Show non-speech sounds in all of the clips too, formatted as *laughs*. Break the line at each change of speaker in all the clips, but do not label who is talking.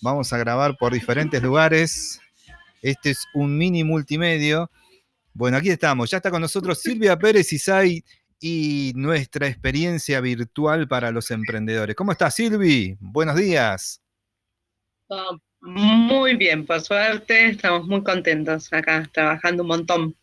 Vamos a grabar por diferentes lugares. Este es un mini multimedio. Bueno, aquí estamos. Ya está con nosotros Silvia Pérez Isai y nuestra experiencia virtual para los emprendedores. ¿Cómo estás, Silvi? Buenos días.
Muy bien, por suerte, estamos muy contentos acá, trabajando un montón.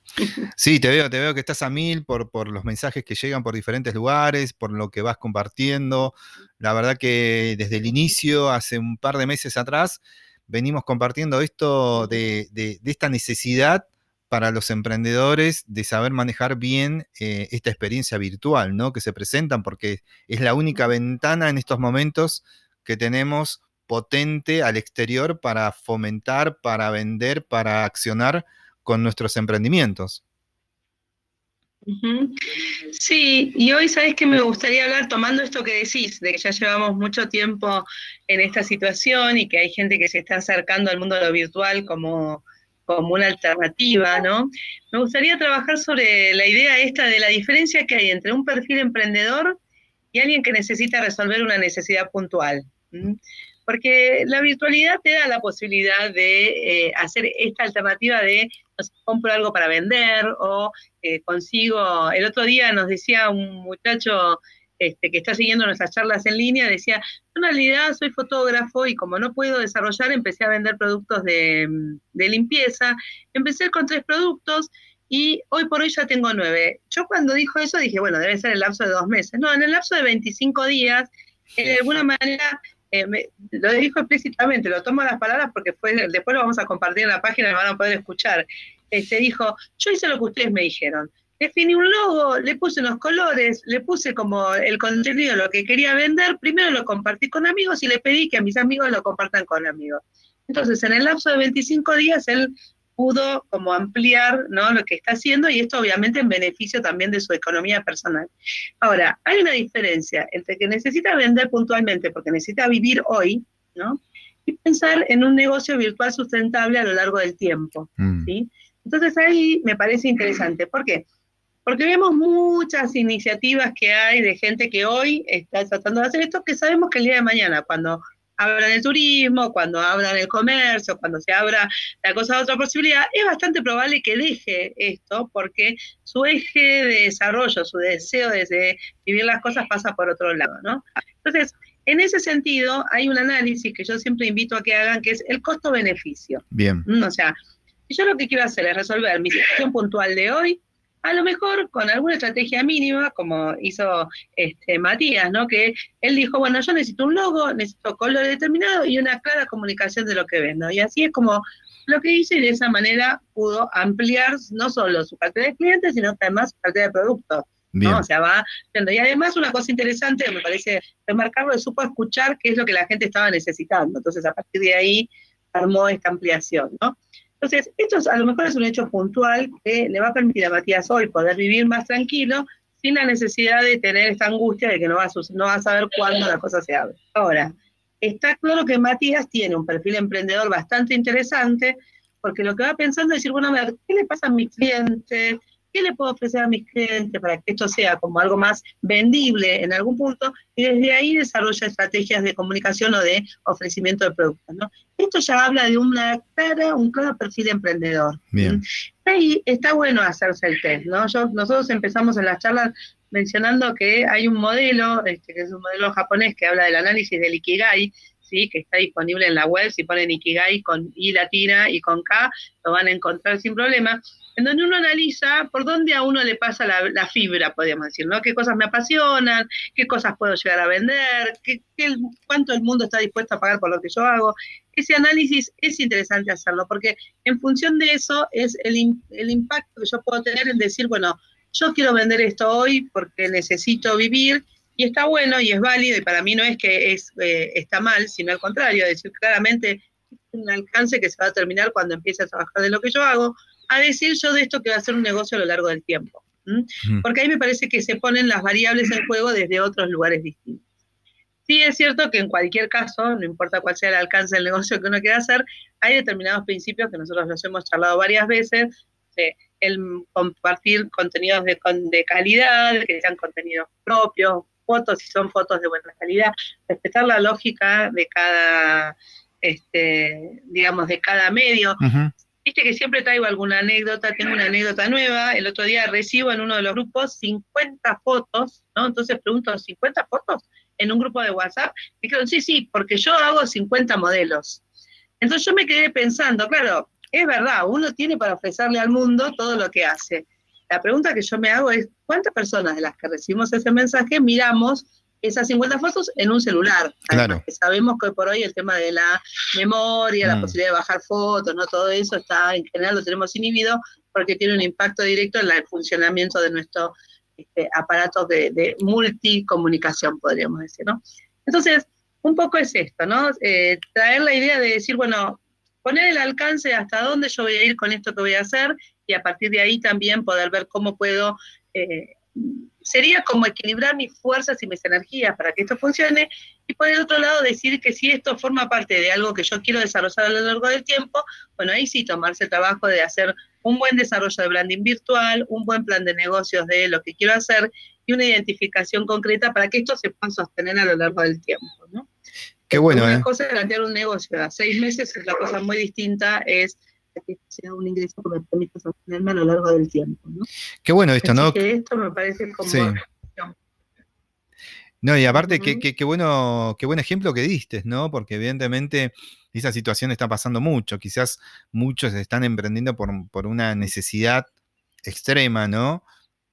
Sí, te veo, te veo que estás a mil por, por los mensajes que llegan por diferentes lugares, por lo que vas compartiendo. La verdad que desde el inicio, hace un par de meses atrás, venimos compartiendo esto de, esta necesidad para los emprendedores de saber manejar bien eh, esta experiencia virtual, ¿no? Que se presentan porque es la única ventana en estos momentos que tenemos potente al exterior para fomentar, para vender, para accionar con nuestros emprendimientos.
Sí, y hoy sabes que me gustaría hablar tomando esto que decís, de que ya llevamos mucho tiempo en esta situación y que hay gente que se está acercando al mundo de lo virtual como, como una alternativa, ¿no? Me gustaría trabajar sobre la idea esta de la diferencia que hay entre un perfil emprendedor y alguien que necesita resolver una necesidad puntual porque la virtualidad te da la posibilidad de eh, hacer esta alternativa de compro algo para vender o eh, consigo, el otro día nos decía un muchacho este, que está siguiendo nuestras charlas en línea, decía, en realidad soy fotógrafo y como no puedo desarrollar, empecé a vender productos de, de limpieza, empecé con tres productos y hoy por hoy ya tengo nueve. Yo cuando dijo eso dije, bueno, debe ser el lapso de dos meses. No, en el lapso de 25 días, de alguna manera eh, lo dijo explícitamente, lo tomo las palabras porque fue, después lo vamos a compartir en la página y van a poder escuchar. Este, dijo, yo hice lo que ustedes me dijeron. Definí un logo, le puse unos colores, le puse como el contenido, lo que quería vender, primero lo compartí con amigos y le pedí que a mis amigos lo compartan con amigos. Entonces, en el lapso de 25 días, él pudo como ampliar ¿no? lo que está haciendo y esto obviamente en beneficio también de su economía personal. Ahora, hay una diferencia entre que necesita vender puntualmente porque necesita vivir hoy, ¿no? Y pensar en un negocio virtual sustentable a lo largo del tiempo, mm. ¿sí? Entonces ahí me parece interesante. ¿Por qué? Porque vemos muchas iniciativas que hay de gente que hoy está tratando de hacer esto, que sabemos que el día de mañana, cuando abran el turismo, cuando abran el comercio, cuando se abra la cosa de otra posibilidad, es bastante probable que deje esto porque su eje de desarrollo, su deseo de vivir las cosas pasa por otro lado, ¿no? Entonces, en ese sentido, hay un análisis que yo siempre invito a que hagan, que es el costo-beneficio.
Bien.
¿Mm? O sea, yo lo que quiero hacer es resolver mi situación puntual de hoy, a lo mejor con alguna estrategia mínima, como hizo este, Matías, ¿no? Que él dijo, bueno, yo necesito un logo, necesito color determinado y una clara comunicación de lo que vendo. Y así es como lo que hice y de esa manera pudo ampliar no solo su cartera de clientes, sino además su cartera de productos. ¿no? O sea, va Y además una cosa interesante me parece remarcarlo, es supo escuchar qué es lo que la gente estaba necesitando. Entonces, a partir de ahí armó esta ampliación, ¿no? Entonces, esto a lo mejor es un hecho puntual que le va a permitir a Matías hoy poder vivir más tranquilo sin la necesidad de tener esta angustia de que no va a, no va a saber cuándo la cosa se abre. Ahora, está claro que Matías tiene un perfil emprendedor bastante interesante, porque lo que va pensando es decir, bueno, a ver, ¿qué le pasa a mis clientes? ¿Qué le puedo ofrecer a mis clientes para que esto sea como algo más vendible en algún punto? Y desde ahí desarrolla estrategias de comunicación o de ofrecimiento de productos. ¿no? Esto ya habla de una clara, un claro perfil emprendedor.
Bien.
Ahí está bueno hacerse el test. ¿no? nosotros empezamos en las charlas mencionando que hay un modelo, este, que es un modelo japonés que habla del análisis del Ikigai, ¿sí? que está disponible en la web, si ponen Ikigai con I latina y con K, lo van a encontrar sin problema en donde uno analiza por dónde a uno le pasa la, fibra, podríamos decir, ¿no? ¿Qué cosas me apasionan? ¿Qué cosas puedo llegar a vender? ¿Qué, cuánto el mundo está dispuesto a pagar por lo que yo hago? Ese análisis es interesante hacerlo, porque en función de eso es el, el impacto que yo puedo tener en decir, bueno, yo quiero vender esto hoy porque necesito vivir y está bueno y es válido y para mí no es que es, eh, está mal, sino al contrario, es decir claramente un alcance que se va a terminar cuando empiece a trabajar de lo que yo hago, a decir yo de esto que va a ser un negocio a lo largo del tiempo. Porque ahí me parece que se ponen las variables en juego desde otros lugares distintos. Sí es cierto que en cualquier caso, no importa cuál sea el alcance del negocio que uno quiera hacer, hay determinados principios que nosotros los hemos charlado varias veces, el compartir contenidos de, de calidad, que sean contenidos propios, fotos, si son fotos de buena calidad, respetar la lógica de cada, este, digamos, de cada medio. Viste que siempre traigo alguna anécdota, tengo una anécdota nueva, el otro día recibo en uno de los grupos 50 fotos, ¿no? Entonces pregunto, ¿50 fotos en un grupo de WhatsApp? Y dijeron, sí, sí, porque yo hago 50 modelos. Entonces yo me quedé pensando, claro, es verdad, uno tiene para ofrecerle al mundo todo lo que hace. La pregunta que yo me hago es, ¿cuántas personas de las que recibimos ese mensaje miramos esas 50 fotos en un celular?
Claro.
sabemos que por hoy el tema de la memoria, la mm. posibilidad de bajar fotos, no todo eso está, en general lo tenemos inhibido porque tiene un impacto directo en el funcionamiento de nuestro este, aparato de, de, multicomunicación, podríamos decir, ¿no? Entonces, un poco es esto, ¿no? Eh, traer la idea de decir, bueno, poner el alcance hasta dónde yo voy a ir con esto que voy a hacer y a partir de ahí también poder ver cómo puedo, eh, sería como equilibrar mis fuerzas y mis energías para que esto funcione y por el otro lado decir que si esto forma parte de algo que yo quiero desarrollar a lo largo del tiempo, bueno, ahí sí tomarse el trabajo de hacer un buen desarrollo de branding virtual, un buen plan de negocios de lo que quiero hacer y una identificación concreta para que esto se pueda sostener a lo largo del tiempo, ¿no?
Qué bueno,
Una
¿eh?
cosa es plantear un negocio a seis meses, la cosa muy distinta es que sea un ingreso que me permita sostenerme a lo largo del tiempo. ¿no?
Qué bueno esto, ¿no?
Que esto me parece como...
Sí. No, y aparte, qué, qué, qué, bueno, qué buen ejemplo que diste, ¿no? Porque evidentemente esa situación está pasando mucho. Quizás muchos están emprendiendo por, por una necesidad extrema, ¿no?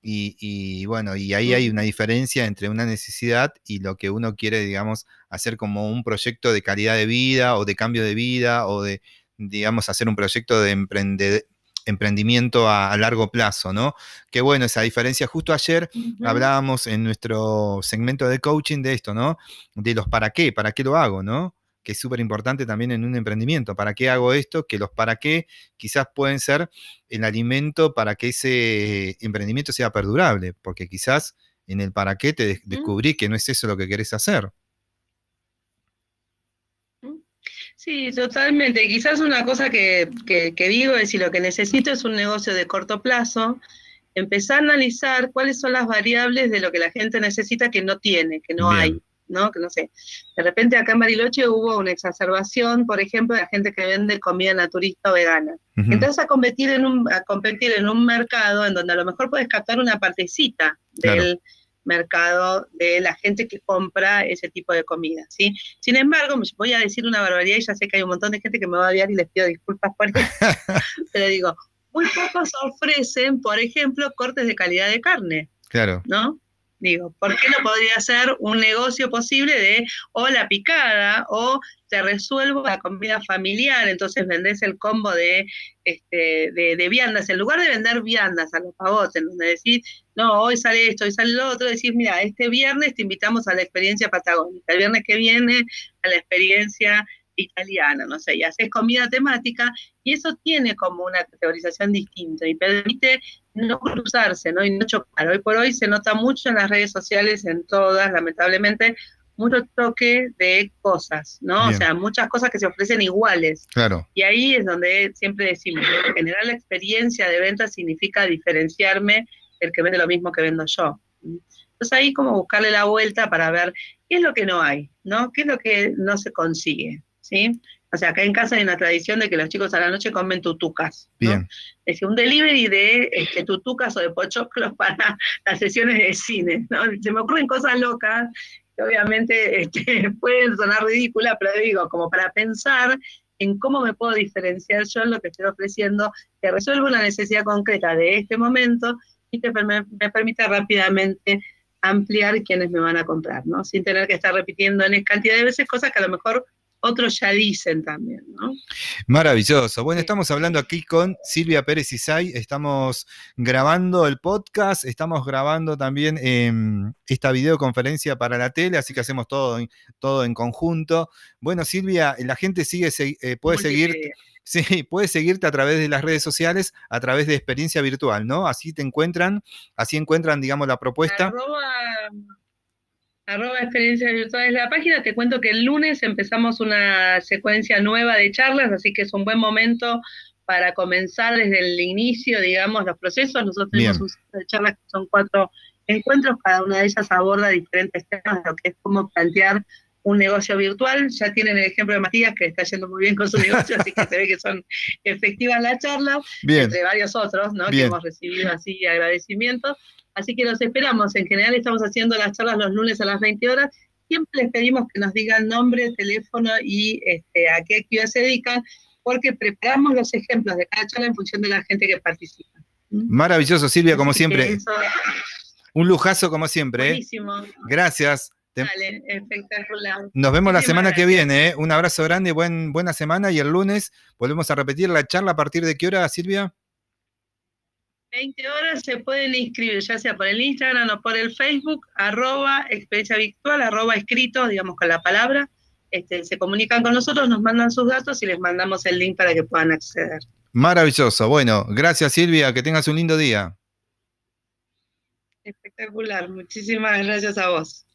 Y, bueno, y ahí hay una diferencia entre una necesidad y lo que uno quiere, digamos, hacer como un proyecto de calidad de vida o de cambio de vida o de, digamos, hacer un proyecto de emprendimiento a, largo plazo, ¿no? Qué bueno esa diferencia. Justo ayer hablábamos en nuestro segmento de coaching de esto, ¿no? De los para qué, para qué lo hago, ¿no? que es súper importante también en un emprendimiento. ¿Para qué hago esto? Que los para qué quizás pueden ser el alimento para que ese emprendimiento sea perdurable, porque quizás en el para qué te descubrí que no es eso lo que querés hacer.
Sí, totalmente. Quizás una cosa que, digo es si lo que necesito es un negocio de corto plazo, empezar a analizar cuáles son las variables de lo que la gente necesita que no tiene, que no hay. ¿no? Que no sé, de repente acá en Bariloche hubo una exacerbación, por ejemplo, de la gente que vende comida naturista o vegana. Entonces a competir en un a competir en un mercado en donde a lo mejor puedes captar una partecita del mercado de la gente que compra ese tipo de comida, ¿sí? Sin embargo, voy a decir una barbaridad y ya sé que hay un montón de gente que me va a odiar y les pido disculpas por eso, *laughs* pero digo, muy pocos ofrecen, por ejemplo, cortes de calidad de carne.
Claro.
¿No? Digo, ¿por qué no podría ser un negocio posible de o la picada o te resuelvo la comida familiar? Entonces vendés el combo de, este, de, viandas. En lugar de vender viandas a los pavotes, donde decís, no, hoy sale esto, hoy sale lo otro, decís, mira, este viernes te invitamos a la experiencia patagónica, el viernes que viene a la experiencia italiana, no sé, y haces comida temática, y eso tiene como una categorización distinta y permite no cruzarse, ¿no? Y no chocar. Hoy por hoy se nota mucho en las redes sociales, en todas, lamentablemente, mucho toque de cosas, ¿no? O sea, muchas cosas que se ofrecen iguales.
Claro.
Y ahí es donde siempre decimos, generar la experiencia de venta significa diferenciarme el que vende lo mismo que vendo yo. Entonces ahí como buscarle la vuelta para ver qué es lo que no hay, ¿no? ¿Qué es lo que no se consigue? ¿Sí? O sea, acá en casa hay una tradición de que los chicos a la noche comen tutucas.
Bien.
Es decir, un delivery de este, tutucas o de pochoclos *laughs* para las sesiones de cine. ¿no? Se me ocurren cosas locas que obviamente este, *laughs* pueden sonar ridículas, pero digo, como para pensar en cómo me puedo diferenciar yo en lo que estoy ofreciendo, que resuelva una necesidad concreta de este momento y que me, me permita rápidamente ampliar quienes me van a comprar, ¿no? Sin tener que estar repitiendo en cantidad de veces cosas que a lo mejor otros ya dicen también, ¿no?
Maravilloso. Bueno, estamos hablando aquí con Silvia Pérez Isay, estamos grabando el podcast, estamos grabando también em, esta videoconferencia para la tele, así que hacemos todo, todo en conjunto. Bueno, Silvia, la gente sigue, eh, puede seguir... Sí, *laughs* puede seguirte a través de las redes sociales, a través de experiencia virtual, ¿no? Así te encuentran, así encuentran, digamos, la propuesta
arroba experiencias virtuales la página. Te cuento que el lunes empezamos una secuencia nueva de charlas, así que es un buen momento para comenzar desde el inicio, digamos, los procesos. Nosotros tenemos un de charlas que son cuatro encuentros, cada una de ellas aborda diferentes temas, lo que es cómo plantear un negocio virtual. Ya tienen el ejemplo de Matías, que está yendo muy bien con su negocio, así que se ve que son *laughs* efectivas las charlas, entre varios otros, ¿no? Que hemos recibido así agradecimientos. Así que los esperamos. En general estamos haciendo las charlas los lunes a las 20 horas. Siempre les pedimos que nos digan nombre, teléfono y este, a qué actividad se dedican, porque preparamos los ejemplos de cada charla en función de la gente que participa.
Maravilloso, Silvia, como siempre. Un lujazo como siempre. ¿eh? Gracias.
Dale, espectacular.
Nos vemos la semana que viene. ¿eh? Un abrazo grande, buen, buena semana y el lunes volvemos a repetir la charla a partir de qué hora, Silvia?
20 horas se pueden inscribir, ya sea por el Instagram o por el Facebook, arroba experiencia virtual, arroba escrito, digamos con la palabra. Este, se comunican con nosotros, nos mandan sus datos y les mandamos el link para que puedan acceder.
Maravilloso. Bueno, gracias Silvia, que tengas un lindo día.
Espectacular, muchísimas gracias a vos.